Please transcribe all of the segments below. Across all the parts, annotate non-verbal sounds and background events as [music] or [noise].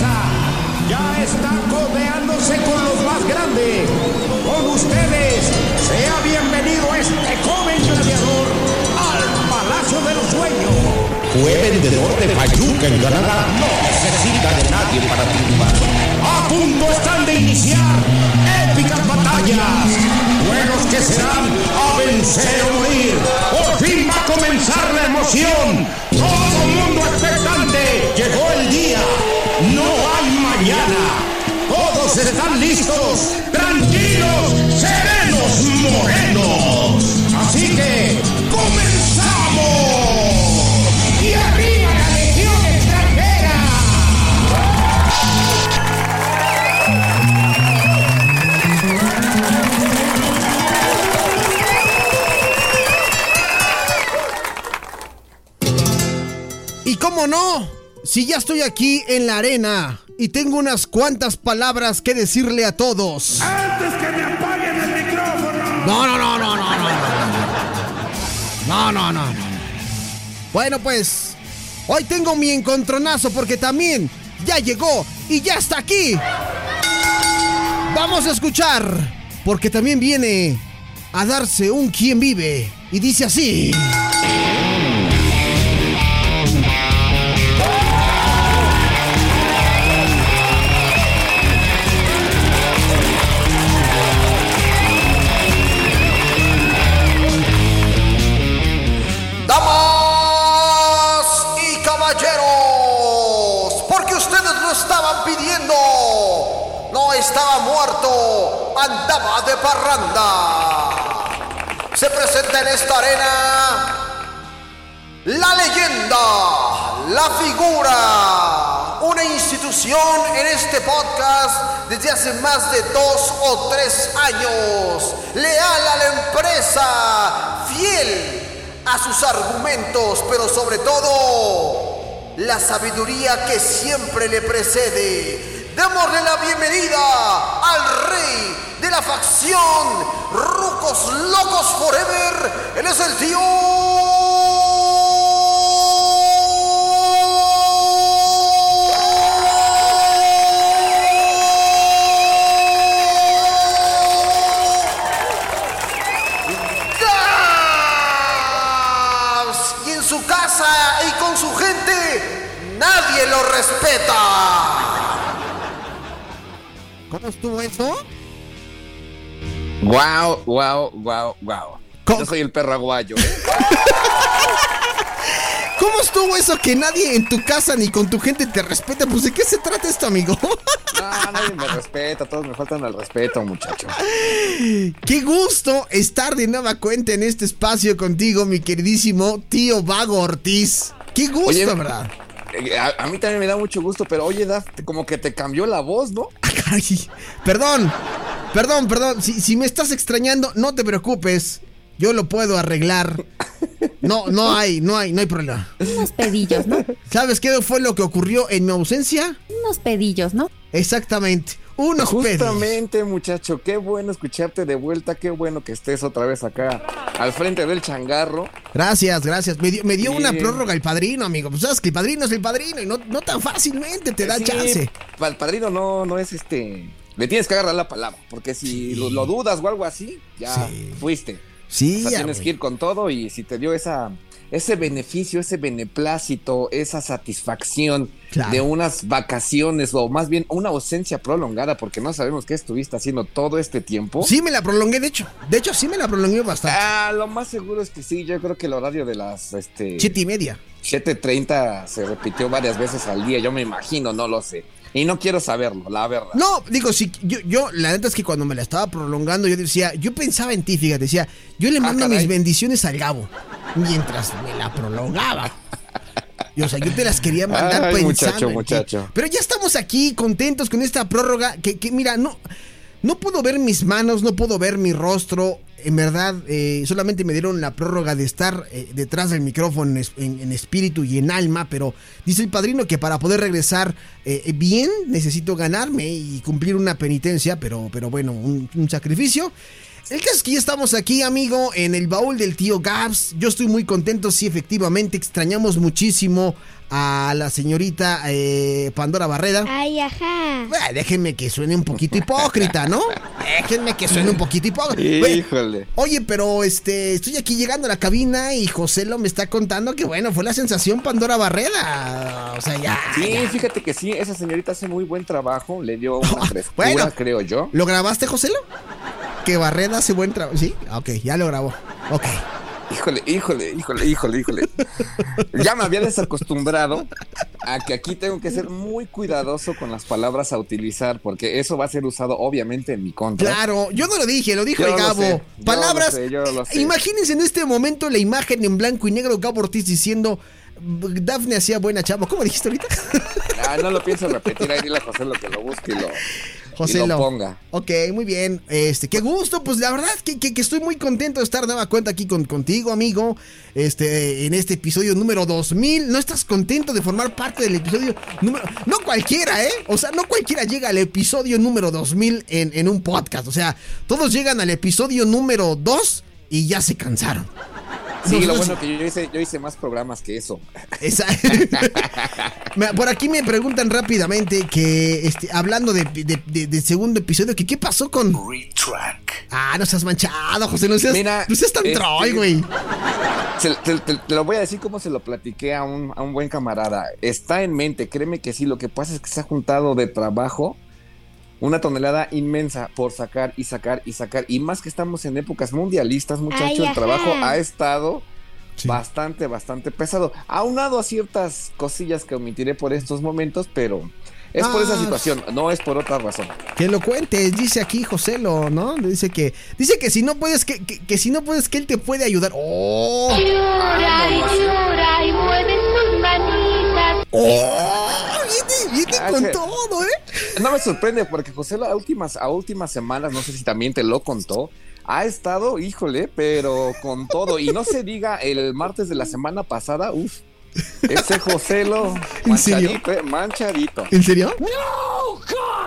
Ya está codeándose con los más grandes. Con ustedes, sea bienvenido este joven gladiador al Palacio de los Sueños. Fue vendedor de Payuca en Canadá. No necesita de nadie para triunfar. A punto están de iniciar épicas batallas. Juegos que serán a vencer o morir. Por fin va a comenzar la emoción. Todo el mundo Todos están listos, tranquilos, serenos, morenos. Así que, ¡comenzamos! ¡Y arriba la legión extranjera! Y cómo no, si ya estoy aquí en la arena y tengo unas cuantas palabras que decirle a todos. Antes que me apaguen el micrófono. No, no, no, no, no, no. No, no, no, no. Bueno, pues, hoy tengo mi encontronazo porque también ya llegó y ya está aquí. Vamos a escuchar, porque también viene a darse un quien vive y dice así. Andaba de parranda. Se presenta en esta arena la leyenda, la figura, una institución en este podcast desde hace más de dos o tres años, leal a la empresa, fiel a sus argumentos, pero sobre todo la sabiduría que siempre le precede. Démosle la bienvenida al rey de la facción Rucos Locos Forever. Él es el tío. Su casa y con su gente, nadie lo respeta. ¿Cómo estuvo eso? Wow, wow, wow, wow. ¿Cómo? Yo soy el perro aguayo. [laughs] ¿Cómo estuvo eso que nadie en tu casa ni con tu gente te respeta? Pues de qué se trata esto, amigo. [laughs] No, nadie me respeta, todos me faltan al respeto, muchacho. Qué gusto estar de nueva cuenta en este espacio contigo, mi queridísimo tío Vago Ortiz. Qué gusto, Oye, ¿verdad? Eh, A, a mí también me da mucho gusto, pero oye, Daf, como que te cambió la voz, ¿no? [laughs] Ay, perdón, perdón, perdón. Si, si me estás extrañando, no te preocupes. Yo lo puedo arreglar. No, no hay, no hay, no hay problema. Unos pedillos, ¿no? ¿Sabes qué fue lo que ocurrió en mi ausencia? Unos pedillos, ¿no? Exactamente. Unos pedos. Justamente, muchacho, qué bueno escucharte de vuelta, qué bueno que estés otra vez acá al frente del changarro. Gracias, gracias. Me dio, me dio una prórroga el padrino, amigo. Pues sabes que el padrino es el padrino y no, no tan fácilmente te da Sí, chance. El padrino no, no es este. Le tienes que agarrar la palabra, porque si Sí. lo, lo dudas o algo así, ya fuiste. Sí, O sea, ya, tienes que ir con todo y si te dio esa, ese beneficio, ese beneplácito, esa satisfacción Claro. de unas vacaciones o más bien una ausencia prolongada, porque no sabemos qué estuviste haciendo todo este tiempo. Sí, me la prolongué, de hecho. De hecho, sí me la prolongué bastante. Ah, lo más seguro es que sí, yo creo que el horario de las este, Siete y media. 7.30 se repitió varias veces al día, yo me imagino, no lo sé. Y no quiero saberlo, la verdad. No, digo, sí, yo, yo, la neta es que cuando me la estaba prolongando, yo decía, yo pensaba en ti, fíjate, decía, yo le Ah, mando mis bendiciones al Gabo, mientras me la prolongaba. Y, o sea, yo te las quería mandar Ay, pensando muchacho, muchacho. Pero ya estamos aquí contentos con esta prórroga que, que, mira, no, no puedo ver mis manos, no puedo ver mi rostro. En verdad, eh, solamente me dieron la prórroga de estar eh, detrás del micrófono en, en- en espíritu y en alma, pero dice el padrino que para poder regresar eh, bien necesito ganarme y cumplir una penitencia, pero, pero bueno, un, un sacrificio. El caso es que ya estamos aquí, amigo, en el baúl del tío Gabs. Yo estoy muy contento, sí, efectivamente. Extrañamos muchísimo a la señorita eh, Pandora Barreda. Ay, ajá. Bueno, déjenme que suene un poquito hipócrita, ¿no? Déjenme que suene un poquito hipócrita. Híjole. Oye, pero este, estoy aquí llegando a la cabina y José lo me está contando que bueno, fue la sensación Pandora Barreda. O sea, ya. Sí, ya. fíjate que sí, esa señorita hace muy buen trabajo, le dio una [laughs] frescura, Bueno. creo yo. ¿Lo grabaste, José? Que Barreda hace buen trabajo. Sí, ok, ya lo grabó. Ok. Híjole, híjole, híjole, híjole, híjole. Ya me había desacostumbrado a que aquí tengo que ser muy cuidadoso con las palabras a utilizar, porque eso va a ser usado obviamente en mi contra. Claro, yo no lo dije, lo dijo Yo el Gabo. sé, yo Palabras. lo sé, yo lo sé. Imagínense en este momento la imagen en blanco y negro Gabo Ortiz diciendo. Dafne hacía buena chamba. ¿Cómo dijiste ahorita? Ah, no lo pienso repetir, ahí dile a José lo que lo busque y lo, José y lo ponga. Ok, muy bien. Este, qué gusto. Pues la verdad que, que- que estoy muy contento de estar de nueva cuenta aquí con, contigo, amigo. Este, en este episodio número 2000. ¿No estás contento de formar parte del episodio número... No cualquiera, ¿eh? O sea, no cualquiera llega al episodio número 2000 en, en un podcast. O sea, todos llegan al episodio número 2 y ya se cansaron. Sí, lo bueno que yo hice, yo hice más programas que eso. [laughs] Me- Por aquí me preguntan rápidamente que, este, hablando de, de- de- del segundo episodio, que qué pasó con... Ah, no seas manchado, José, no seas, Mira, no seas tan este- troll, güey. Se- te, te- te lo voy a decir como se lo platiqué a un, a un buen camarada. Está en mente, créeme que sí. Lo que pasa es que se ha juntado de trabajo una tonelada inmensa por sacar y sacar y sacar. Y más que estamos en épocas mundialistas, muchachos, el trabajo ha estado Sí. bastante, bastante pesado. Aunado a ciertas cosillas que omitiré por estos momentos, pero es por esa Ah. situación, no es por otra razón. Que lo cuentes, dice aquí José, lo, ¿no? Dice que, dice que si no puedes, que, que, que si no puedes, que él te puede ayudar. ¡Oh! Llora y llora y mueve sus manitas. ¡Oh! Viene, viene Ah, con que- todo, ¿eh? No me sorprende porque José las últimas, a últimas semanas, no sé si también te lo contó, ha estado, híjole, pero con todo. Y no se diga el martes de la semana pasada, uff, ese José lo [laughs] ¿En serio? manchadito, eh, manchadito. ¿En serio?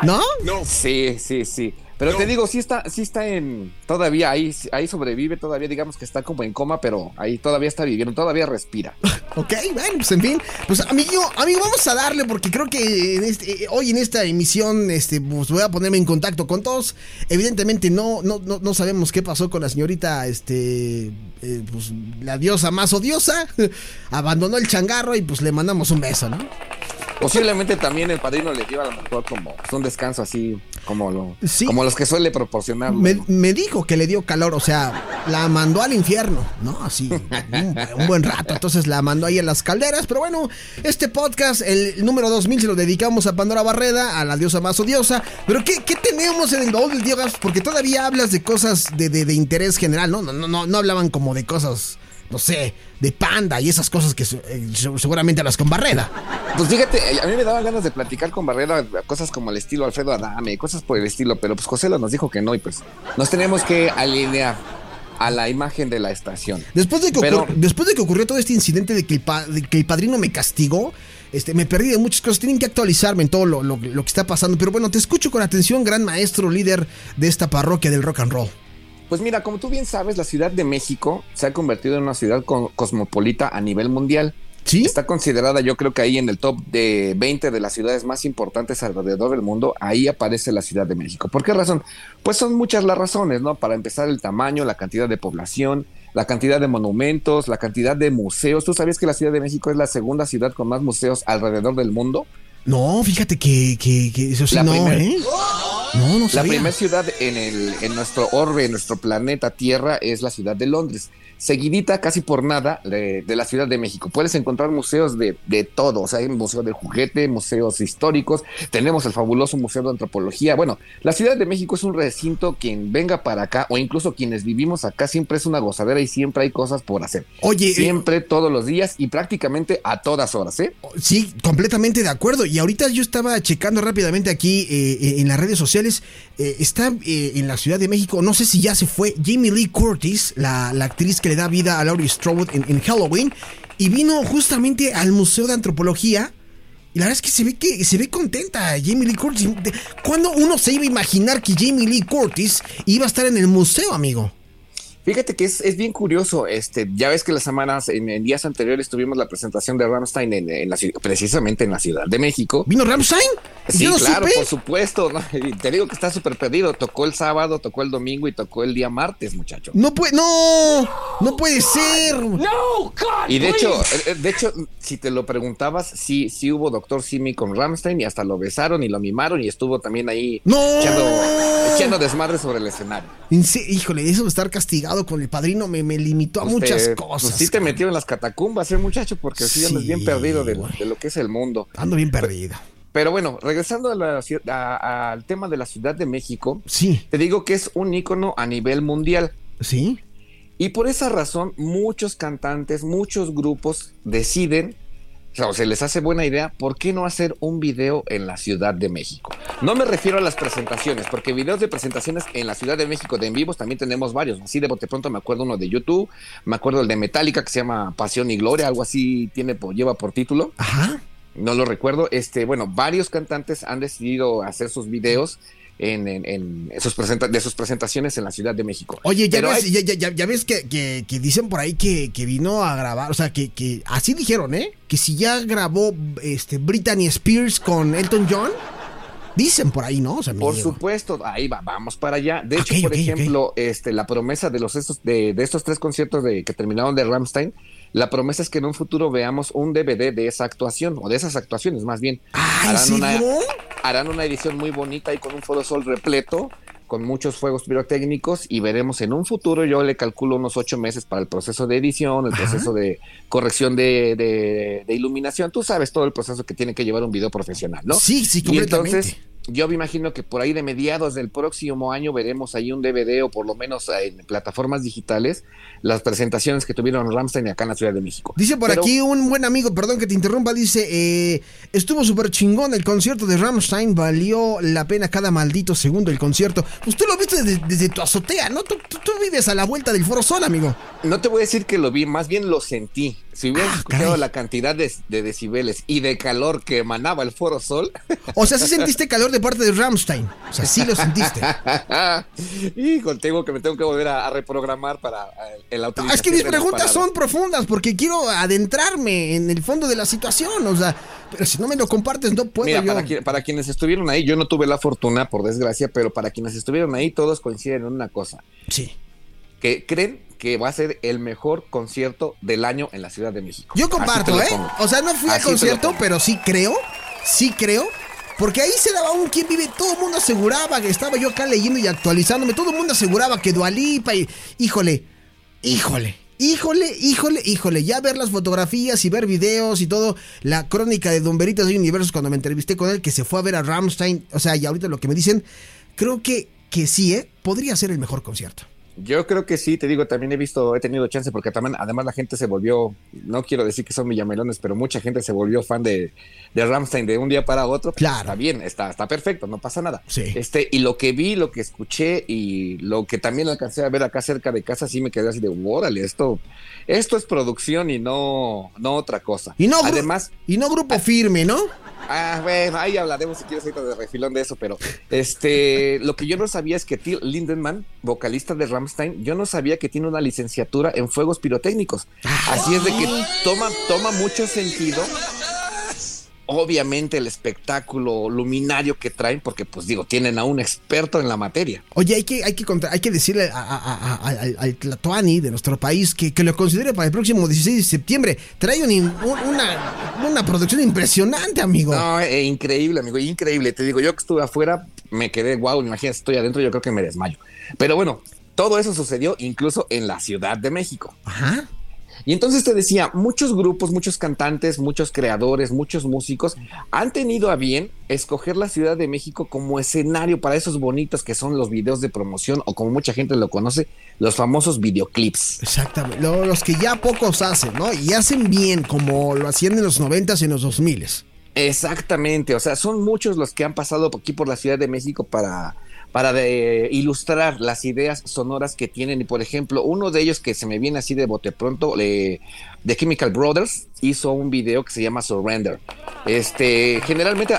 ¿No? Sí, sí, sí. Pero te digo, sí está, sí está en, todavía ahí, ahí sobrevive, todavía digamos que está como en coma, pero ahí todavía está viviendo, todavía respira. [laughs] Ok, bueno, pues en fin. Pues amigo, amigo, vamos a darle porque creo que en este- eh, hoy en esta emisión este, pues voy a ponerme en contacto con todos. Evidentemente no, no, no, no sabemos qué pasó con la señorita, este, eh, pues la diosa más odiosa. [laughs] Abandonó el changarro y pues le mandamos un beso, ¿no? Posiblemente también el padrino le dio a lo mejor como pues, un descanso así, como lo, Sí. como los que suele proporcionar. Me, me dijo que le dio calor, o sea, la mandó al infierno, ¿no? Así, un, un buen rato. Entonces la mandó ahí en las calderas. Pero bueno, este podcast, el número 2000, se lo dedicamos a Pandora Barreda, a la diosa más odiosa. Pero ¿qué, qué tenemos en el baúl del Gaps? Porque todavía hablas de cosas de, de- de interés general, ¿no? No, no, no, no hablaban como de cosas, no sé, de panda y esas cosas que eh, seguramente hablas con Barreda. Pues fíjate, a mí me daban ganas de platicar con Barrera cosas como el estilo Alfredo Adame, cosas por el estilo, pero pues José lo nos dijo que no y pues nos tenemos que alinear a la imagen de la estación. Después de que, Pero- ocur- después de que ocurrió todo este incidente de que el, pa- de que el padrino me castigó, este, me perdí de muchas cosas. Tienen que actualizarme en todo lo, lo- lo que está pasando. Pero bueno, te escucho con atención, gran maestro, líder de esta parroquia del rock and roll. Pues mira, como tú bien sabes, la Ciudad de México se ha convertido en una ciudad co- cosmopolita a nivel mundial. ¿Sí? Está considerada, yo creo que ahí en el top de 20 de las ciudades más importantes alrededor del mundo, ahí aparece la Ciudad de México. ¿Por qué razón? Pues son muchas las razones, ¿no? Para empezar, el tamaño, la cantidad de población, la cantidad de monumentos, la cantidad de museos. ¿Tú sabías que la Ciudad de México es la segunda ciudad con más museos alrededor del mundo? No, fíjate que, que, que eso sí La no, ¿eh? No, no La sabía. primera ciudad en, el, en nuestro orbe, en nuestro planeta Tierra, es la ciudad de Londres. Seguidita, casi por nada, de, de la Ciudad de México. Puedes encontrar museos de, de todo. O sea, hay museo de juguete, museos históricos. Tenemos el fabuloso Museo de Antropología. Bueno, la Ciudad de México es un recinto. Quien venga para acá, o incluso quienes vivimos acá, siempre es una gozadera y siempre hay cosas por hacer. Oye, eh, Siempre, todos los días y prácticamente a todas horas, ¿eh? Sí, completamente de acuerdo. Y ahorita yo estaba checando rápidamente aquí eh, eh, en las redes sociales. Eh, está eh, en la Ciudad de México, no sé si ya se fue, Jamie Lee Curtis, la, la actriz que le da vida a Laurie Strode en, en Halloween. Y vino justamente al Museo de Antropología. Y la verdad es que se ve que se ve contenta Jamie Lee Curtis. ¿Cuándo uno se iba a imaginar que Jamie Lee Curtis iba a estar en el museo, amigo? Fíjate que es, es bien curioso, este, ya ves que las semanas, en, en días anteriores tuvimos la presentación de Ramstein en, en la, ciudad- precisamente en la Ciudad de México. ¿Vino Ramstein? Sí, Yo no claro, supe. por supuesto. ¿no? [laughs] Te digo que está súper perdido. Tocó el sábado, tocó el domingo y tocó el día martes, muchacho. No puede, no, no puede ser. Y de hecho, eh, de hecho, si te lo preguntabas, sí, sí hubo Doctor Simi con Ramstein y hasta lo besaron y lo mimaron y estuvo también ahí No. echando, echando desmadre sobre el escenario. Híjole, eso de estar castigado con el padrino me, me limitó a Pues muchas te- cosas. Pues sí te metió en las catacumbas, eh, muchacho, porque sí, andas bien perdido de, lo que es el mundo. Ando bien perdido. Pero bueno, regresando a la ci- a- al tema de la Ciudad de México, Sí, te digo que es un ícono a nivel mundial. sí. Y por esa razón, muchos cantantes, muchos grupos deciden, o se les hace buena idea, ¿por qué no hacer un video en la Ciudad de México? No me refiero a las presentaciones, porque videos de presentaciones en la Ciudad de México de en vivos también tenemos varios. Así de bote pronto me acuerdo uno de YouTube, me acuerdo el de Metallica que se llama Pasión y Gloria, algo así tiene, por- lleva por título Ajá. no lo recuerdo. Este, bueno, varios cantantes han decidido hacer sus videos en, en- presenta- de sus presentaciones en la Ciudad de México. Oye, ya Pero ves, hay- ya, ya- ya- ves que, que- que dicen por ahí que, que vino a grabar, o sea, que, que así dijeron, ¿eh? Que si ya grabó este Britney Spears con Elton John, dicen por ahí, ¿no? O sea, Por supuesto, ahí va, vamos para allá. De hecho, por ejemplo, este, la promesa de los estos, de, de estos tres conciertos de, que terminaron de Ramstein, la promesa es que en un futuro veamos un DVD de esa actuación, o de esas actuaciones más bien. Ay, harán, una. Harán una edición muy bonita y con un foro sol repleto, con muchos fuegos pirotécnicos, y veremos en un futuro, yo le calculo unos ocho meses para el proceso de edición, el Ajá. proceso de corrección de, de- de iluminación. Tú sabes todo el proceso que tiene que llevar un video profesional, ¿no? Sí, sí, Y completamente. entonces, yo me imagino que por ahí de mediados del próximo año veremos ahí un DVD o por lo menos en plataformas digitales las presentaciones que tuvieron Ramstein acá en la Ciudad de México. Dice por Pero- aquí un buen amigo, perdón que te interrumpa, dice, eh, estuvo súper chingón el concierto de Rammstein, valió la pena cada maldito segundo el concierto. Pues tú lo viste desde, desde tu azotea, ¿no? Tú, tú- tú vives a la vuelta del Foro Sol, amigo. No te voy a decir que lo vi, más bien lo sentí. Si hubieras Ah, escuchado caray. la cantidad de, de decibeles y de calor que emanaba el Foro Sol, O sea, sí sentiste calor de parte de Rammstein. O sea, sí lo sentiste. [laughs] hijo, tengo que me tengo que volver a, a reprogramar para eh, el utilización es que mis preguntas son profundas porque quiero adentrarme en el fondo de la situación. O sea, pero si no me lo compartes, no puedo Mira, yo. para, para quienes estuvieron ahí, yo no tuve la fortuna, por desgracia, pero para quienes estuvieron ahí, todos coinciden en una cosa. Sí. que creen que va a ser el mejor concierto del año en la Ciudad de México. Yo comparto, ¿eh? O sea, no fui al concierto, pero sí creo, sí creo. Porque ahí se daba un quien vive, todo el mundo aseguraba que estaba yo acá leyendo y actualizándome, todo el mundo aseguraba que Dualipa y híjole, híjole, híjole, híjole, híjole, ya ver las fotografías y ver videos y todo, la crónica de Don Veritas de Universos cuando me entrevisté con él, que se fue a ver a Ramstein, o sea, y ahorita lo que me dicen, creo que, que sí, ¿eh? Podría ser el mejor concierto. Yo creo que sí, te digo, también he visto, he tenido chance porque también, además la gente se volvió, no quiero decir que son villamelones, pero mucha gente se volvió fan de, de Ramstein de un día para otro. Pues, Claro. Está bien, está, está perfecto, no pasa nada. Sí. Este, y lo que vi, lo que escuché y lo que también alcancé a ver acá cerca de casa, sí me quedé así de, órale, esto, esto es producción y no, no otra cosa. Y no, además, y no grupo firme, ¿no? Ah, bueno, ahí hablaremos si quieres ahorita de refilón de eso, pero este, lo que yo no sabía es que Till Lindemann, vocalista de Ramstein, yo no sabía que tiene una licenciatura en fuegos pirotécnicos. Así es de que toma, toma mucho sentido. Obviamente el espectáculo luminario que traen, porque pues digo, tienen a un experto en la materia. Oye, hay que, hay que, hay que decirle a- a- al, al Tlatoani de nuestro país que, que lo considere para el próximo 16 de septiembre. Trae un in- un- una, una producción impresionante, amigo. No, eh, increíble, amigo, increíble. Te digo, yo que estuve afuera, me quedé, wow, imagínate, estoy adentro, yo creo que me desmayo. Pero bueno, todo eso sucedió incluso en la Ciudad de México. Ajá. Y entonces te decía, muchos grupos, muchos cantantes, muchos creadores, muchos músicos han tenido a bien escoger la Ciudad de México como escenario para esos bonitos que son los videos de promoción o como mucha gente lo conoce, los famosos videoclips. Exactamente. Lo- los que ya pocos hacen, ¿no? Y hacen bien, como lo hacían en los 90s y en los 2000s. Exactamente, o sea, son muchos los que han pasado aquí por la Ciudad de México para, para de- ilustrar las ideas sonoras que tienen. Y por ejemplo, uno de ellos que se me viene así de bote pronto, le- The Chemical Brothers hizo un video que se llama Surrender. Este, generalmente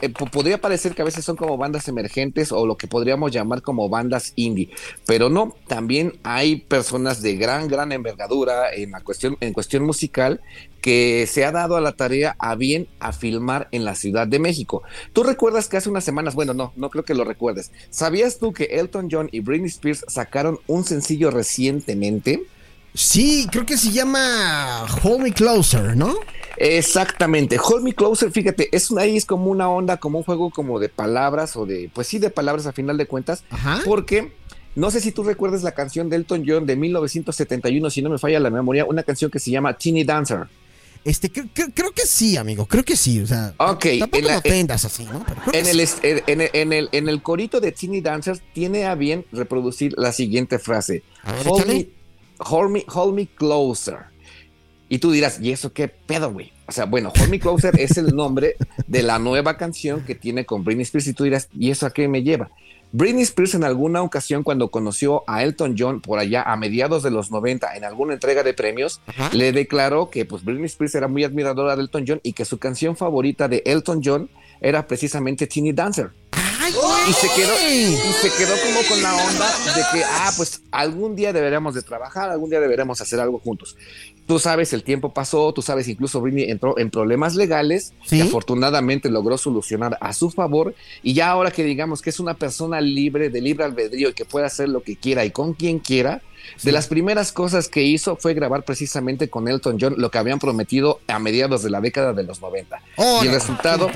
eh, po- podría parecer que a veces son como bandas emergentes o lo que podríamos llamar como bandas indie, pero no, también hay personas de gran, gran envergadura en la cuestión, en cuestión musical que se ha dado a la tarea a bien a filmar en la Ciudad de México. Tú recuerdas que hace unas semanas, bueno, no, no creo que lo recuerdes. ¿Sabías tú que Elton John y Britney Spears sacaron un sencillo recientemente? Sí, creo que se llama Hold Me Closer, ¿no? Exactamente. Hold Me Closer, fíjate, es una, ahí es como una onda, como un juego como de palabras o de, pues sí, de palabras a final de cuentas, Ajá. porque no sé si tú recuerdas la canción de Elton John de 1971, si no me falla la memoria, una canción que se llama Teeny Dancer. Este, creo, que sí, amigo, creo que sí, o sea, tampoco en la- me ofendas así, ¿no? En sí. el, est- en, el, en el corito de Teeny Dancers tiene a bien reproducir la siguiente frase. A ver, hold, me, hold, me, hold me closer. Y tú dirás, ¿y eso qué pedo, güey? O sea, bueno, Hold Me Closer es el nombre de la nueva canción que tiene con Britney Spears. Y tú dirás, ¿y eso a qué me lleva? Britney Spears en alguna ocasión cuando conoció a Elton John por allá a mediados de los 90 en alguna entrega de premios, Ajá. le declaró que pues Britney Spears era muy admiradora de Elton John y que su canción favorita de Elton John era precisamente Teeny Dancer. ¡Ay, güey! Y se quedó, y se quedó como con la onda de que, ah, pues algún día deberíamos de trabajar, algún día deberíamos hacer algo juntos. Tú sabes, el tiempo pasó, tú sabes, incluso Britney entró en problemas legales Sí. que afortunadamente logró solucionar a su favor. Y ya ahora que digamos que es una persona libre, de libre albedrío y que puede hacer lo que quiera y con quien quiera, de las primeras cosas que hizo fue grabar precisamente con Elton John lo que habían prometido a mediados de la década de los 90. y el resultado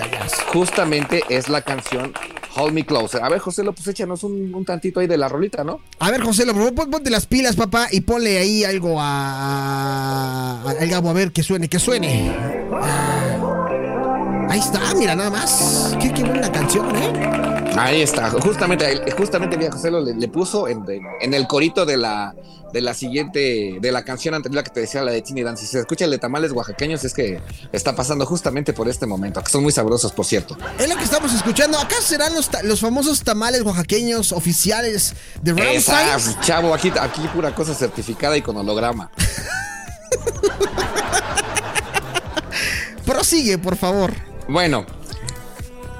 justamente es la canción Hold Me Closer. A ver, José, lo pues échanos un, un tantito ahí de la rolita, ¿no? A ver, José, lo pon- ponte las pilas, papá, y ponle ahí algo a, a- al Gabo, a ver que suene, que suene. Ah, Ahí está, mira, nada más. Qué, qué buena canción, ¿eh? Ahí está, justamente, justamente mira, José lo le, le puso en, el corito de la, de la siguiente, de la canción anterior que te decía, la de Tiny Dance. Si se escucha el de tamales oaxaqueños, es que está pasando justamente por este momento, que son muy sabrosos, por cierto. Es lo que estamos escuchando. Acá serán los, los famosos tamales oaxaqueños oficiales de Esa, Ramsay. chavo, aquí, aquí pura cosa certificada y con holograma. [laughs] Prosigue, por favor. Bueno,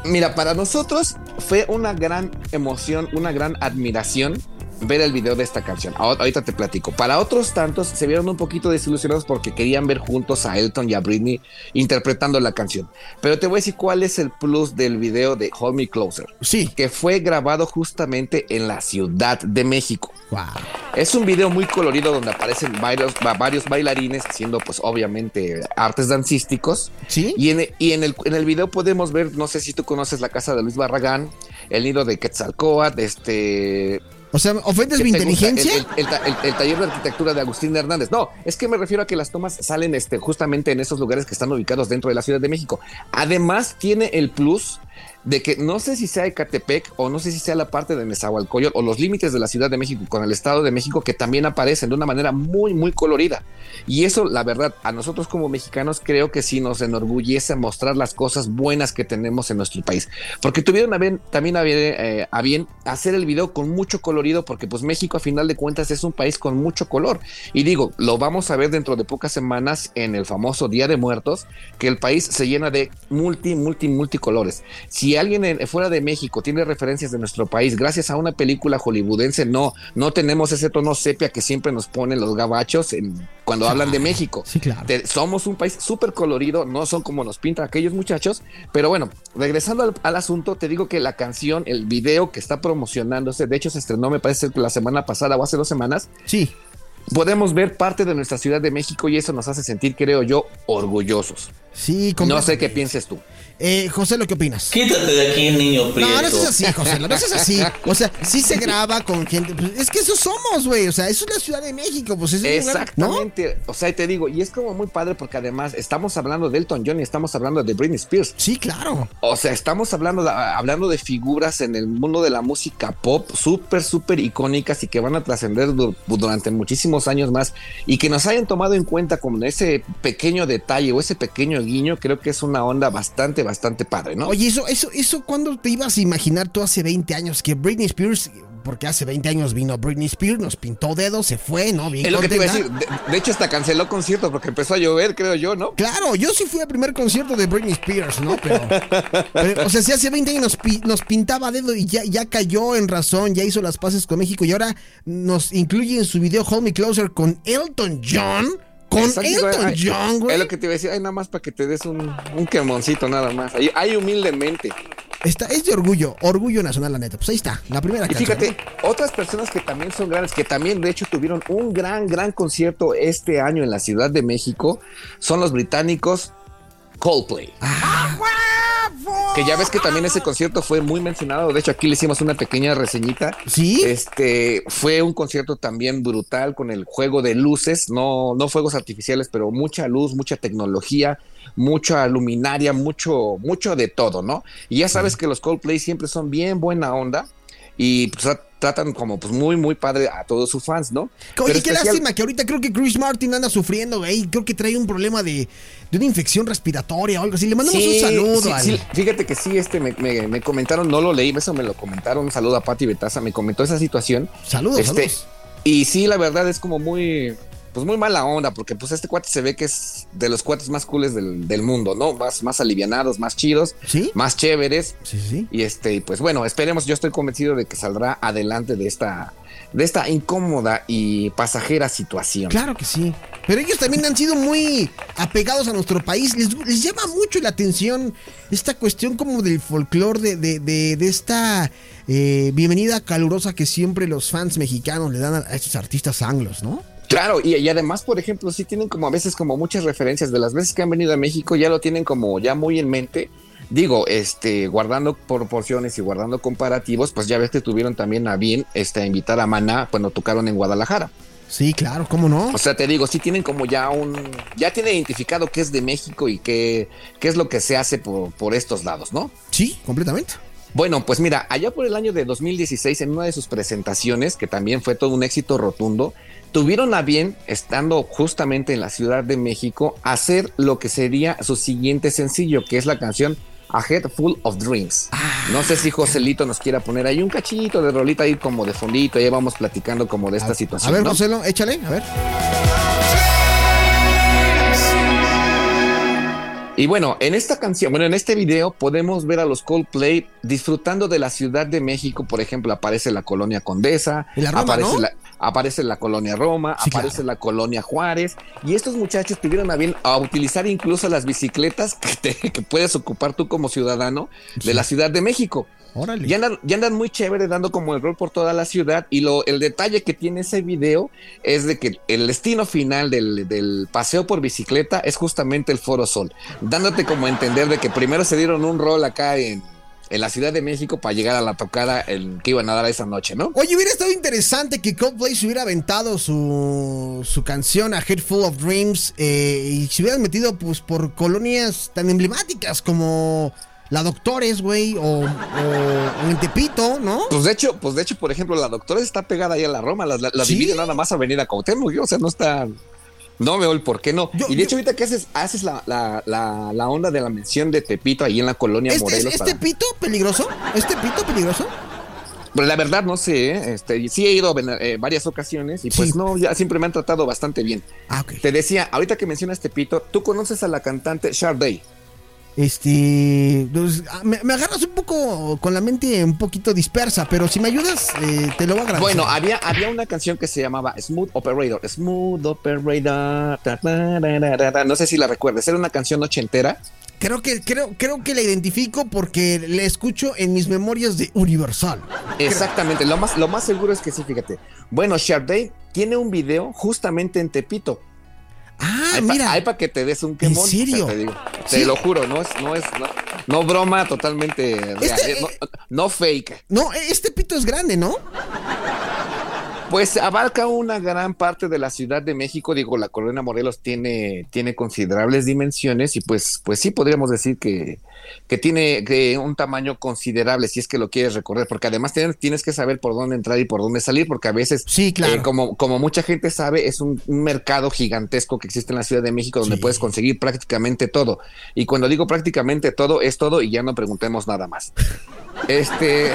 mira, para nosotros fue una gran emoción, una gran admiración ver el video de esta canción. Ahor- Ahorita te platico. Para otros tantos se vieron un poquito desilusionados porque querían ver juntos a Elton y a Britney interpretando la canción. Pero te voy a decir cuál es el plus del video de Hold Me Closer. Sí. Que fue grabado justamente en la Ciudad de México. Wow. Es un video muy colorido donde aparecen varios, va- varios bailarines haciendo pues obviamente artes dancísticos. Sí. Y, en, y en, el, en el video podemos ver, no sé si tú conoces la casa de Luis Barragán, el nido de Quetzalcoatl, este... O sea, ¿ofendes ¿qué mi inteligencia? El- el taller de arquitectura de Agustín Hernández. No, es que me refiero a que las tomas salen este, justamente en esos lugares que están ubicados dentro de la Ciudad de México. Además, tiene el plus de que no sé si sea Ecatepec o no sé si sea la parte de Nezahualcóyotl o los límites de la Ciudad de México con el Estado de México que también aparecen de una manera muy, muy colorida. Y eso, la verdad, a nosotros como mexicanos creo que sí nos enorgullece mostrar las cosas buenas que tenemos en nuestro país. Porque tuvieron a también a bien, eh, a bien hacer el video con mucho colorido, porque pues México a final de cuentas es un país con mucho color. Y digo, lo vamos a ver dentro de pocas semanas en el famoso Día de Muertos, que el país se llena de multi, multi, multicolores. Si alguien en- fuera de México tiene referencias de nuestro país gracias a una película hollywoodense, no, no tenemos ese tono sepia que siempre nos ponen los gabachos en- cuando hablan de México. Sí, claro. Te- somos un país súper colorido, no son como nos pintan aquellos muchachos, pero bueno, regresando al, al asunto, te digo que la canción, el video que está promocionándose, de hecho se estrenó, me parece que la semana pasada o hace dos semanas, Sí. podemos ver parte de nuestra Ciudad de México y eso nos hace sentir, creo yo, orgullosos. Sí, como. No sé qué pienses tú. Eh, José, ¿lo que opinas? Quítate de aquí, niño prieto. No, no es así, José, no es así. [laughs] O sea, sí se graba con gente. pues, es que eso somos, güey. O sea, eso es la Ciudad de México. Pues es un lugar, ¿no? Exactamente. O sea, y te digo, y es como muy padre porque además estamos hablando de Elton John y estamos hablando de Britney Spears. Sí, claro. O sea, estamos hablando de, hablando de figuras en el mundo de la música pop súper, súper icónicas y que van a trascender du- durante muchísimos años más y que nos hayan tomado en cuenta como ese pequeño detalle o ese pequeño guiño, creo que es una onda bastante, bastante padre, ¿no? Oye, eso, eso, eso, ¿cuándo te ibas a imaginar tú hace 20 años que Britney Spears porque hace 20 años vino Britney Spears, nos pintó dedos, se fue, ¿no? Bien Es lo que te iba a decir. De, de hecho, hasta canceló concierto porque empezó a llover, creo yo, ¿no? Claro, yo sí fui al primer concierto de Britney Spears, ¿no? Pero, pero, o sea, si hace 20 años nos, pi- nos pintaba dedo y ya, ya cayó en razón, ya hizo las paces con México y ahora nos incluye en su video Hold Me Closer con Elton John. Con Exacto, Elton ay, John, güey. Es lo que te iba a decir. Ay, nada más para que te des un, un quemoncito, nada más. Ahí, ahí humildemente. Está, es de orgullo, orgullo nacional, la neta. Pues ahí está, la primera Y canción. fíjate, otras personas que también son grandes, que también de hecho tuvieron un gran, gran concierto este año en la Ciudad de México, son los británicos Coldplay. Que ya ves que también ese concierto fue muy mencionado. De hecho, aquí le hicimos una pequeña reseñita. ¿Sí? Este fue un concierto también brutal con el juego de luces, no, no fuegos artificiales, pero mucha luz, mucha tecnología, mucha luminaria, mucho, mucho de todo, ¿no? Y ya sabes que los Coldplay siempre son bien buena onda y pues, tratan como pues muy, muy padre a todos sus fans, ¿no? Oye, Pero qué especial- lástima que ahorita creo que Chris Martin anda sufriendo, güey. Creo que trae un problema de, de una infección respiratoria o algo así. Le mandamos Sí, un saludo sí, al- sí, fíjate que sí, este me, me- me comentaron, no lo leí, eso me lo comentaron. Un saludo a Pati Betaza, me comentó esa situación. Saludos, Este, saludos. Y sí, la verdad es como muy, pues muy mala onda, porque pues este cuate se ve que es de los cuates más cooles del, del mundo, ¿no? Más, más alivianados, más chidos, ¿Sí? más chéveres. Sí, sí. Y este, pues bueno, esperemos, yo estoy convencido de que saldrá adelante de esta, de esta incómoda y pasajera situación. Claro que sí. Pero ellos también han sido muy apegados a nuestro país. Les, les llama mucho la atención esta cuestión como del folclore, de, de, de- de esta eh, bienvenida calurosa que siempre los fans mexicanos le dan a, a estos artistas anglos, ¿no? Claro, y, y además, por ejemplo, sí tienen como a veces como muchas referencias de las veces que han venido a México, ya lo tienen como ya muy en mente. Digo, este, guardando proporciones y guardando comparativos, pues ya ves que tuvieron también a bien este, a invitar a Maná cuando tocaron en Guadalajara. Sí, claro, ¿cómo no? O sea, te digo, sí tienen como ya un, ya tiene identificado qué es de México y qué, qué es lo que se hace por, por estos lados, ¿no? Sí, completamente. Bueno, pues mira, allá por el año de 2016, en una de sus presentaciones, que también fue todo un éxito rotundo, tuvieron a bien, estando justamente en la Ciudad de México, hacer lo que sería su siguiente sencillo, que es la canción A Head Full of Dreams. No sé si Joselito nos quiera poner ahí un cachito de rolita ahí como de fondito, ahí vamos platicando como de esta A- situación. A ver, ¿no? Joselo, échale, a ver. Y bueno, en esta canción, bueno, en este video podemos ver a los Coldplay disfrutando de la Ciudad de México. Por ejemplo, aparece la colonia Condesa, Y la Roma, aparece, ¿no? la, aparece la colonia Roma, Sí, aparece claro. la colonia Juárez. Y estos muchachos tuvieron a bien a utilizar incluso las bicicletas que, te- [laughs] que puedes ocupar tú como ciudadano de la Ciudad de México. Órale. Ya andan, ya andan muy chévere dando como el rol por toda la ciudad y lo, el detalle que tiene ese video es de que el destino final del, del paseo por bicicleta es justamente el Foro Sol, dándote como a entender de que primero se dieron un rol acá en, en la Ciudad de México para llegar a la tocada el, que iban a dar esa noche, ¿no? Oye, hubiera estado interesante que Coldplay se hubiera aventado su, su canción A Head Full of Dreams eh, y se hubieran metido pues por colonias tan emblemáticas como la Doctores, güey, o, o- o en Tepito, ¿no? Pues de hecho, pues de hecho, por ejemplo, la doctora está pegada ahí a la Roma, la, la- la ¿Sí? divide nada más Avenida Cuauhtémoc, ¿no? o sea, no está... No veo el por qué no. Yo- y de yo- hecho, ahorita que haces, haces la, la, la, la onda de la mención de Tepito ahí en la colonia ¿Este, Morelos. ¿es para- Tepito peligroso? ¿Es Tepito peligroso? Pero la verdad no sé, ¿eh? este, sí he ido a eh, varias ocasiones y pues Sí. no, ya siempre me han tratado bastante bien. Ah. Te decía, ahorita que mencionas Tepito, ¿tú conoces a la cantante Sharday? Este. pues, ah, me, me agarras un poco con la mente un poquito dispersa, pero si me ayudas, eh, te lo voy a agradecer. Bueno, había, había una canción que se llamaba Smooth Operator, Smooth Operator, ta, ta, no sé si la recuerdas, era una canción ochentera. Creo que, creo, creo que la identifico porque la escucho en mis memorias de Universal. Exactamente, lo más, lo más seguro es que sí, fíjate. Bueno, Sharday tiene un video justamente en Tepito. Ah, Hay pa- mira. Hay para que te des un quemón. serio? o sea, te digo, Sí. te lo juro, no es, no es, no, no broma totalmente real, Este, no, no fake. No, este pito es grande, ¿no? Pues abarca una gran parte de la Ciudad de México. Digo, la Colonia Morelos tiene, tiene considerables dimensiones y pues, pues sí podríamos decir que, que tiene que un tamaño considerable si es que lo quieres recorrer, porque además tienes, tienes que saber por dónde entrar y por dónde salir, porque a veces, Sí, claro. eh, como, como mucha gente sabe, es un, un mercado gigantesco que existe en la Ciudad de México donde Sí. puedes conseguir prácticamente todo. Y cuando digo prácticamente todo, es todo y ya no preguntemos nada más. Este.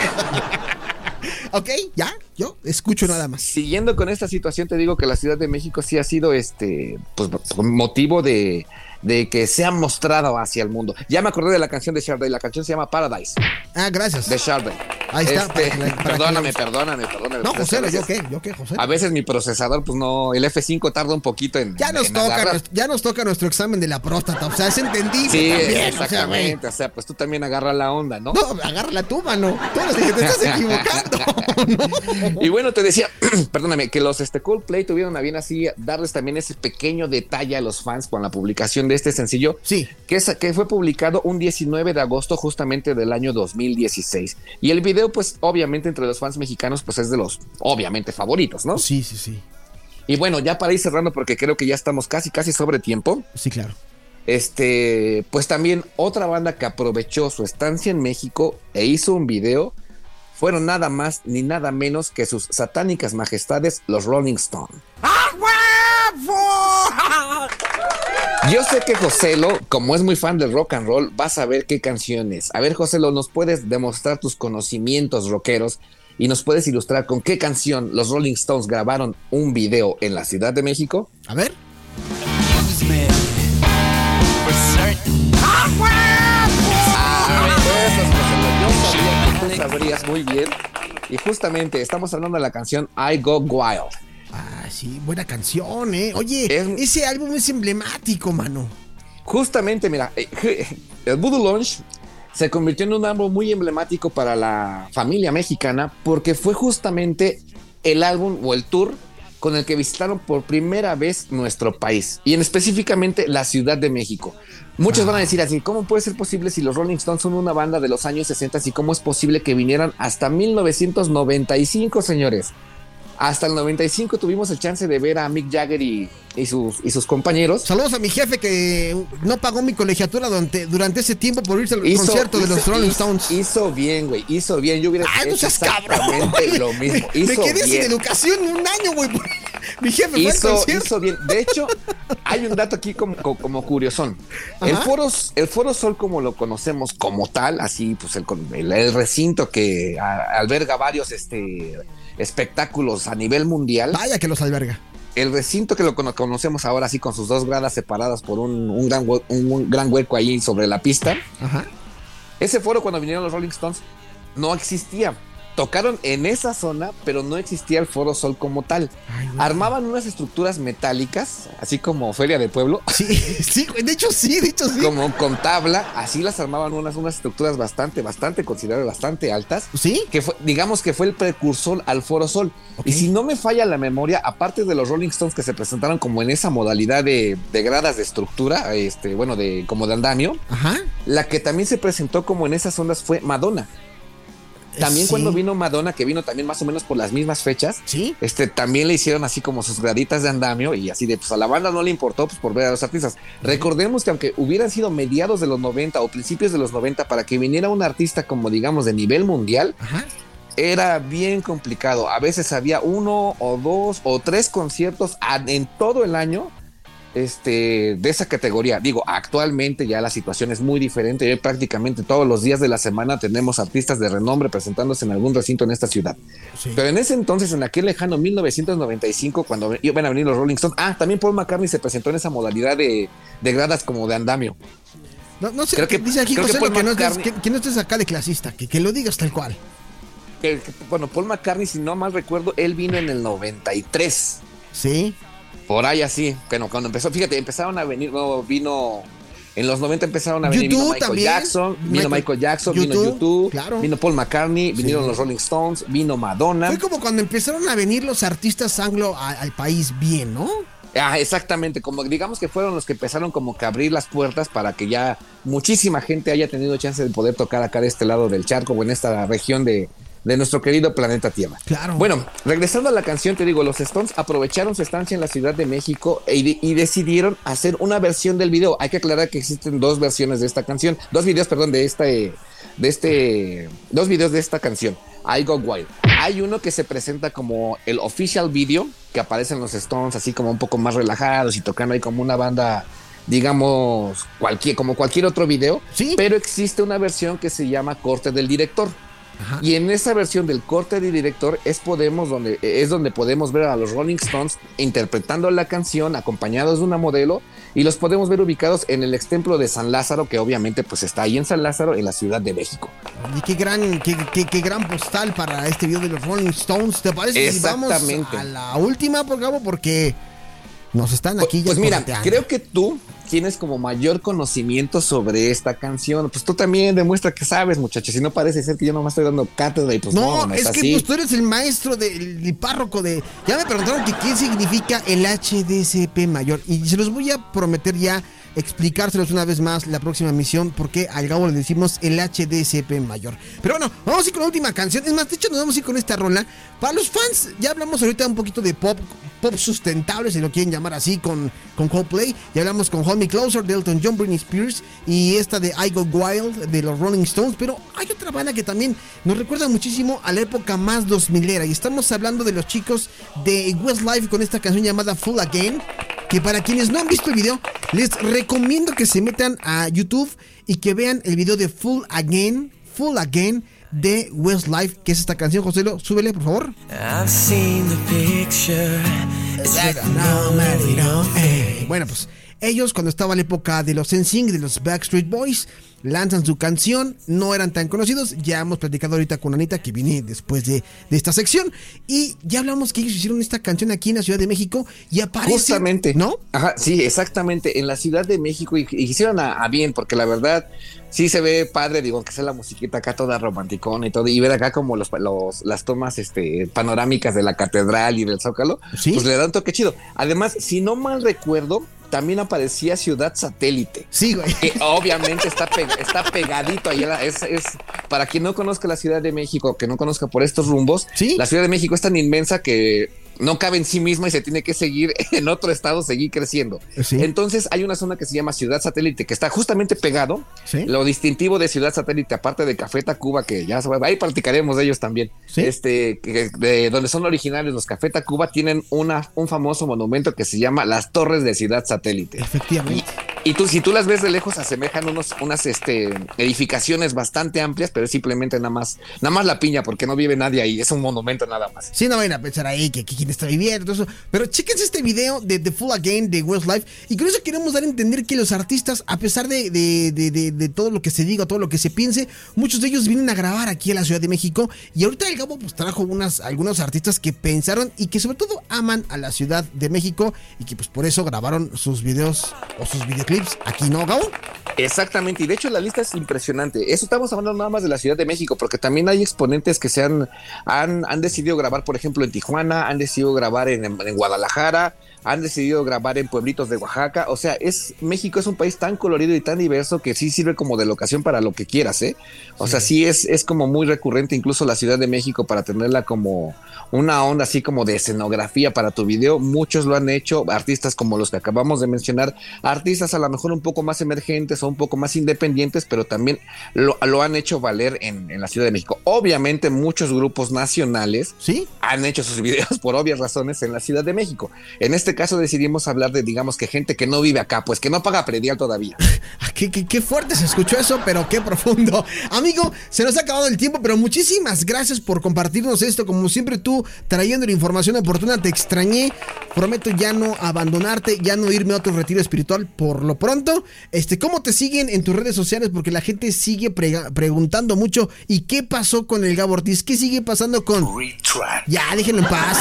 Ok, ya, yo escucho nada más. Siguiendo con esta situación, te digo que la Ciudad de México sí ha sido este, pues, motivo de, de que se ha mostrado hacia el mundo. Ya me acordé de la canción de Sharday, la canción se llama Paradise. Ah, gracias. De Sharday. Ahí está. Este, para para perdóname, perdóname, perdóname. No, José, ¿yo qué? ¿Yo qué, José? A veces mi procesador, pues no, el F5 tarda un poquito en. Ya nos en toca, agarrar. ya nos toca nuestro examen de la próstata. O sea, es entendible. Sí, también, o sea, güey. exactamente. O sea, pues tú también agarras la onda, ¿no? No, agarra la tu mano. Tú eres el que te estás equivocando. Y bueno, te decía, [clears throat] perdóname, que los este, Coldplay tuvieron a bien así darles también ese pequeño detalle a los fans con la publicación de este sencillo. Sí. Que, es, que fue publicado un 19 de agosto justamente del año 2016. Y el video, pues obviamente entre los fans mexicanos, pues es de los obviamente favoritos, ¿no? Sí, sí, sí. Y bueno, ya para ir cerrando, porque creo que ya estamos casi, casi sobre tiempo. Sí, claro. Este, pues también otra banda que aprovechó su estancia en México e hizo un video fueron nada más ni nada menos que sus satánicas majestades, los Rolling Stones. Yo sé que Joselo, como es muy fan del rock and roll, va a saber qué canciones. A ver, Joselo, ¿nos puedes demostrar tus conocimientos rockeros y nos puedes ilustrar con qué canción los Rolling Stones grabaron un video en la Ciudad de México? A ver. Sabrías muy bien. Y justamente estamos hablando de la canción I Go Wild. Ah, sí, buena canción, ¿eh? Oye, Es- ese álbum es emblemático, mano. Justamente, mira, eh, el Voodoo Lounge se convirtió en un álbum muy emblemático para la familia mexicana porque fue justamente el álbum o el tour con el que visitaron por primera vez nuestro país y en específicamente la Ciudad de México. Muchos van a decir así, ¿cómo puede ser posible si los Rolling Stones son una banda de los años 60 y cómo es posible que vinieran hasta 1995, señores? Hasta el 95 tuvimos el chance de ver a Mick Jagger y, y sus, y sus compañeros. Saludos a mi jefe que no pagó mi colegiatura durante, durante ese tiempo por irse al Hizo- concierto de los hizo- Rolling hizo- Stones. Hizo bien, güey. Hizo bien. Yo hubiera Ay, no seas cabrón. exactamente lo mismo. Me, me Hizo quedé sin educación un año, güey. [laughs] Mi jefe fue al Hizo, hizo bien. De hecho, hay un dato aquí como, como, como curiosón. El foro, el foro Sol, como lo conocemos como tal, así, pues el, el- el recinto que a- alberga varios este, espectáculos a nivel mundial. Vaya que los alberga. El recinto que lo cono- conocemos ahora, así con sus dos gradas separadas por un, un gran, un- un gran hueco ahí sobre la pista. Ajá. Ese foro cuando vinieron los Rolling Stones no existía. Tocaron en esa zona, pero no existía el Foro Sol como tal. Ay. Armaban unas estructuras metálicas, así como Feria de Pueblo, Sí, [laughs] sí. De hecho, sí, de hecho, sí. como con tabla, así las armaban unas, unas estructuras bastante, bastante considerables, bastante altas. ¿Sí? Que fue, digamos que fue el precursor al Foro Sol. Y si no me falla la memoria, aparte de los Rolling Stones que se presentaron como en esa modalidad de, de gradas de estructura, este, bueno, de como de andamio, Ajá. la que también se presentó como en esas ondas fue Madonna. También Sí. cuando vino Madonna, que vino también más o menos por las mismas fechas, Sí. este, también le hicieron así como sus graditas de andamio y así de, pues a la banda no le importó pues por ver a los artistas. Recordemos que aunque hubieran sido mediados de los 90 o principios de los 90 para que viniera un artista como digamos de nivel mundial, Ajá. era bien complicado. A veces había uno o dos o tres conciertos en todo el año este, de esa categoría. Digo, actualmente ya la situación es muy diferente. Prácticamente todos los días de la semana tenemos artistas de renombre presentándose en algún recinto en esta ciudad. Sí. Pero en ese entonces, en aquel lejano 1995, cuando iban a venir los Rolling Stones, ah, también Paul McCartney se presentó en esa modalidad de, de gradas como de andamio. No, no sé, Creo que- dice aquí creo que José Paul que, no estés, que, que no estés acá de clasista, que, que lo digas tal cual. Bueno, Paul McCartney, si no mal recuerdo, él vino en el 93. Sí. Por ahí así, bueno, cuando empezó, fíjate, empezaron a venir, no, vino, en los 90 empezaron a venir, vino Michael también, Jackson, vino Michael- Michael Jackson, vino YouTube, claro. vino Paul McCartney, vinieron Sí. los Rolling Stones, vino Madonna. Fue como cuando empezaron a venir los artistas anglo a- al país bien, ¿no? Ah, exactamente, como digamos que fueron los que empezaron como que a abrir las puertas para que ya muchísima gente haya tenido chance de poder tocar acá de este lado del charco o en esta región de, de nuestro querido planeta Tierra. Claro. Bueno, regresando a la canción, te digo, los Stones aprovecharon su estancia en la Ciudad de México e- y, decidieron hacer una versión del video. Hay que aclarar que existen dos versiones de esta canción, dos videos, perdón, de este, de este, dos videos de esta canción. I Go Wild. Hay uno que se presenta como el official video, que aparecen los Stones así como un poco más relajados y tocando ahí como una banda, digamos, cualquier, como cualquier otro video. Sí. Pero existe una versión que se llama corte del director. Y en esa versión del corte de director es, podemos donde, es donde podemos ver a los Rolling Stones interpretando la canción acompañados de una modelo y los podemos ver ubicados en el ex templo de San Lázaro, que obviamente pues está ahí en San Lázaro, en la Ciudad de México. Y qué gran, qué, qué- qué gran postal para este video de los Rolling Stones. ¿Te parece si vamos a la última, por Gabo? Porque nos están aquí ya Pues mira, creo que tú tienes como mayor conocimiento sobre esta canción. Pues tú también demuestra que sabes, muchachos. Si no parece ser que yo nomás estoy dando cátedra y pues no, No, no, es, es, que así. pues, tú eres el maestro del el párroco de. Ya me preguntaron que qué significa el HDCP mayor. Y se los voy a prometer ya explicárselos una vez más la próxima misión. Porque al Gabo le decimos el HDCP mayor. Pero bueno, vamos a ir con la última canción. Es más, de hecho, nos vamos a ir con esta rola. Para los fans, ya hablamos ahorita un poquito de pop, pop sustentable, si lo quieren llamar así, con, con Coldplay. Ya hablamos con Hold Me Closer, de Elton John, Britney Spears. Y esta de I Go Wild, de los Rolling Stones. Pero hay otra banda que también nos recuerda muchísimo a la época más 2000era. Y estamos hablando de los chicos de Westlife con esta canción llamada Full Again. Que para quienes no han visto el video, les recomiendo que se metan a YouTube y que vean el video de Full Again, Full Again de Westlife, que es esta canción. José, lo, súbele, por favor. I've seen the picture. It's like no Eh, Bueno, pues ellos cuando estaba la época de los NSYNC, de los Backstreet Boys, lanzan su canción, no eran tan conocidos, ya hemos platicado ahorita con Anita que viene después de, de esta sección y ya hablamos que ellos hicieron esta canción aquí en la Ciudad de México y aparece, Justamente. ¿no? Ajá, sí, exactamente. En la Ciudad de México y, y hicieron a, a bien, porque la verdad sí se ve padre, digo, que sea la musiquita acá toda romanticona y todo, y ver acá como los, los- las tomas este, panorámicas de la catedral y del Zócalo, Sí. pues le dan toque chido. Además, si no mal recuerdo, también aparecía Ciudad Satélite. Sí, güey. que obviamente está, pe- está pegadito ahí. es, para quien no conozca la Ciudad de México, que no conozca por estos rumbos, Sí. la Ciudad de México es tan inmensa que no cabe en sí misma y se tiene que seguir [laughs] en otro estado, seguir creciendo. Sí. Entonces hay una zona que se llama Ciudad Satélite, que está justamente pegado. Sí. Lo distintivo de Ciudad Satélite, aparte de Café Tacuba, que ya ahí platicaremos de ellos también, Sí. este, que- de donde son originarios los Café Tacuba, tienen una, un famoso monumento que se llama las Torres de Ciudad Satélite. Efectivamente. Y tú, si tú las ves de lejos, se asemejan unos, unas este, edificaciones bastante amplias, pero es simplemente nada más, nada más la piña, porque no vive nadie ahí, es un monumento nada más. Sí, no vayan a pensar ahí que, que quién está viviendo, todo eso. Pero chéquense este video de The Full Again de Westlife. Y con eso queremos dar a entender que los artistas, a pesar de, de- de- de- de todo lo que se diga, todo lo que se piense, muchos de ellos vienen a grabar aquí a la Ciudad de México. Y ahorita el Gabo pues trajo unas, algunos artistas que pensaron y que sobre todo aman a la Ciudad de México. Y que pues por eso grabaron sus videos o sus videoclips aquí, ¿no, Gabo? Exactamente, y de hecho la lista es impresionante. Eso estamos hablando nada más de la Ciudad de México, porque también hay exponentes que se han, han, han decidido grabar, por ejemplo, en Tijuana, han decidido grabar en, en Guadalajara, han decidido grabar en pueblitos de Oaxaca. O sea, es México es un país tan colorido y tan diverso que sí sirve como de locación para lo que quieras, ¿eh? O sea, sí es, es como muy recurrente incluso la Ciudad de México para tenerla como una onda así como de escenografía para tu video. Muchos lo han hecho, artistas como los que acabamos de mencionar, artistas a lo mejor un poco más emergentes o un poco más independientes, pero también lo, lo han hecho valer en, en la Ciudad de México. Obviamente muchos grupos nacionales ¿Sí? han hecho sus [laughs] videos por obvias razones en la Ciudad de México. En este caso decidimos hablar de, digamos que gente que no vive acá, pues que no paga predial todavía. [laughs] Ah, Qué, qué- qué fuerte se escuchó eso, pero qué profundo. Amigo, se nos ha acabado el tiempo, pero muchísimas gracias por compartirnos esto. Como siempre tú trayendo la información oportuna, te extrañé. Prometo ya no abandonarte, ya no irme a otro retiro espiritual por lo pronto. Este, ¿cómo te siguen en tus redes sociales? Porque la gente sigue preguntando mucho. ¿Y qué pasó con el Gabo Ortiz? ¿Qué sigue pasando con... Ya, déjenlo en paz.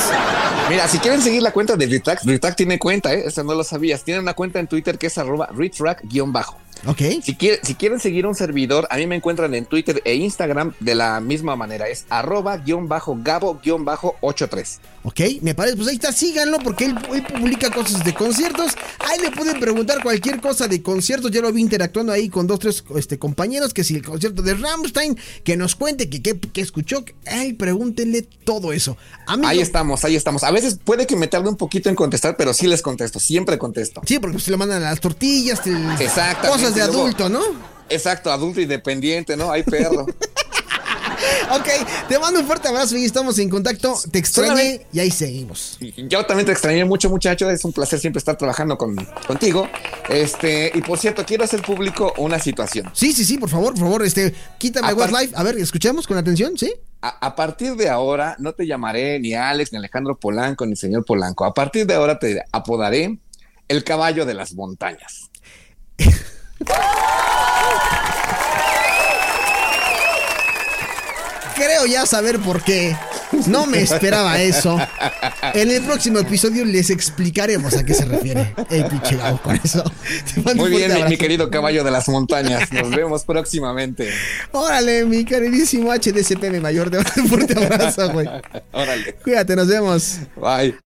Mira, si quieren seguir la cuenta de Retrack, Retrack tiene cuenta, ¿eh? Eso no lo sabías. Tiene una cuenta en Twitter que es arroba Retrack-bajo. Ok. Si, quiere- si quieren seguir un servidor, a mí me encuentran en Twitter e Instagram de la misma manera. Es arroba-gabo-83. Ok, me parece, pues ahí está, síganlo porque él, él publica cosas de conciertos. Ahí le pueden preguntar cualquier cosa de conciertos. Ya lo vi interactuando ahí con dos, tres este, compañeros. Que si el concierto de Rammstein, que nos cuente que, que, que escuchó. Ay, pregúntenle todo eso. Amigo, Ahí estamos, ahí estamos. A veces puede que me tarde un poquito en contestar, pero sí les contesto, siempre contesto. Sí, porque se le mandan a las tortillas, Exactamente, cosas de luego- adulto, ¿no? Exacto, adulto independiente, ¿no? Hay perro. [laughs] ok, te mando un fuerte abrazo y estamos en contacto. Te extrañé y ahí seguimos. Yo también te extrañé mucho, muchacho. Es un placer siempre estar trabajando con, contigo. Este, y por cierto, quiero hacer público una situación. Sí, sí, sí, por favor, por favor, este, quítame Apar- Westlife. A ver, escuchamos con atención, ¿sí? A, a partir de ahora no te llamaré ni Alex, ni Alejandro Polanco, ni señor Polanco. A partir de ahora te apodaré el caballo de las montañas. [laughs] Creo ya saber por qué. No me esperaba eso. En el próximo episodio les explicaremos a qué se refiere el pinche con eso. Muy bien, mi, querido caballo de las montañas. Nos vemos próximamente. Órale, mi queridísimo HDCP, mi mayor. Mando [laughs] un fuerte abrazo, güey. Órale. Cuídate, nos vemos. Bye.